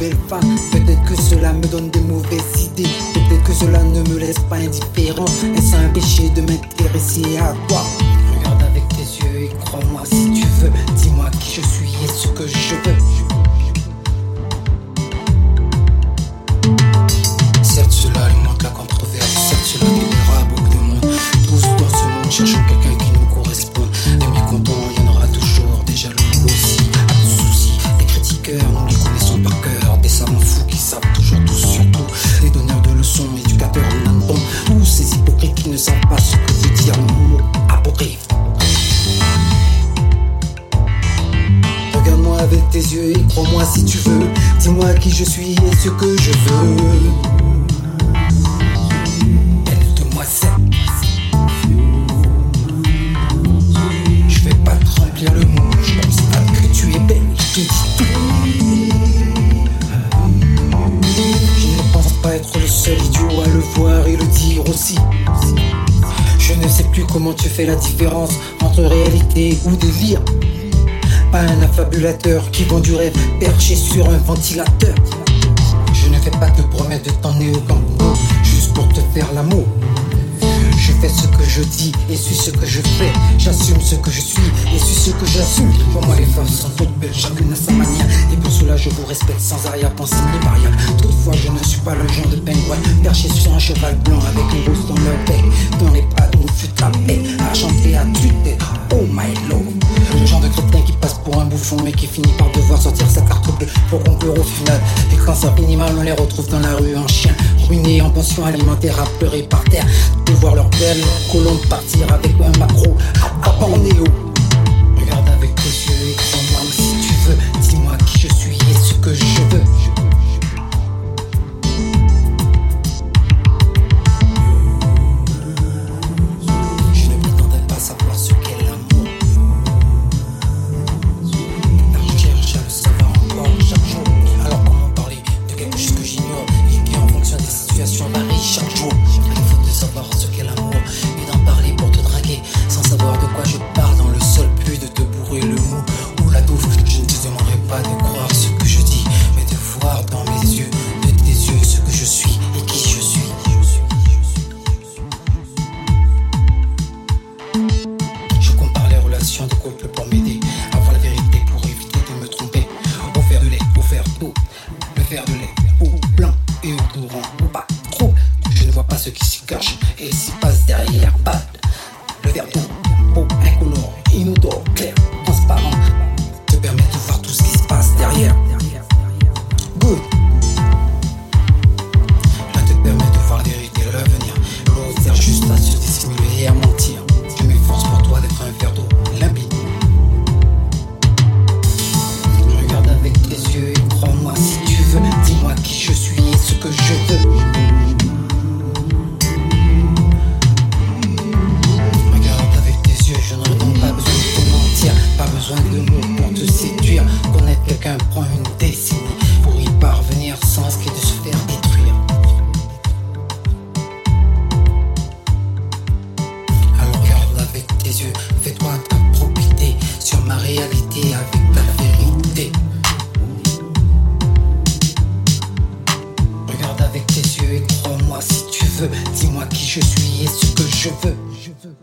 Peut-être que cela me donne des mauvaises idées. Peut-être que cela ne me laisse pas indifférent. Est-ce un de m'intéresser à toi? Regarde avec tes yeux et crois-moi si tu veux. Ce que veut dire le mot apocryphe. Regarde-moi avec tes yeux et crois-moi si tu veux. Dis-moi qui je suis et ce que je veux. Belle demoiselle. Je vais pas te remplir le mot. Je pas que tu es belle. Je te dis tout. Je ne pense pas être le seul idiot à le voir et le dire aussi. Comment tu fais la différence entre réalité ou délire? Pas un affabulateur qui vend du rêve perché sur un ventilateur. Je ne fais pas te promettre de t'emmener au Campo juste pour te faire l'amour. Je fais ce que je dis et suis ce que je fais. J'assume ce que je suis et suis ce que j'assume. Pour moi, les femmes sont toutes belles, chacune à sa manière. Et pour cela, je vous respecte sans arrière-pensée ni variable. Toutefois, je ne suis pas le genre de pingouin perché sur un cheval blanc avec une. Dans par devoir sortir sa carte bleue pour conclure au final. Et quand ça finit mal, on les retrouve dans la rue en chien, ruinés en pension alimentaire à pleurer par terre. De voir leur belle colombe partir avec un macro à Bornéo. Regarde avec tes yeux et crois-moi si tu veux. Dis-moi qui je suis derrière. Bad, le verre d'eau, eau incolore, inodore, clair, besoin de mots pour te séduire. Connaître quelqu'un prend une décennie pour y parvenir sans risquer de se faire détruire. Alors regarde avec tes yeux, fais-toi ta propre idée sur ma réalité avec ta vérité. Regarde avec tes yeux et crois-moi si tu veux. Dis-moi qui je suis et ce que je veux. Je veux.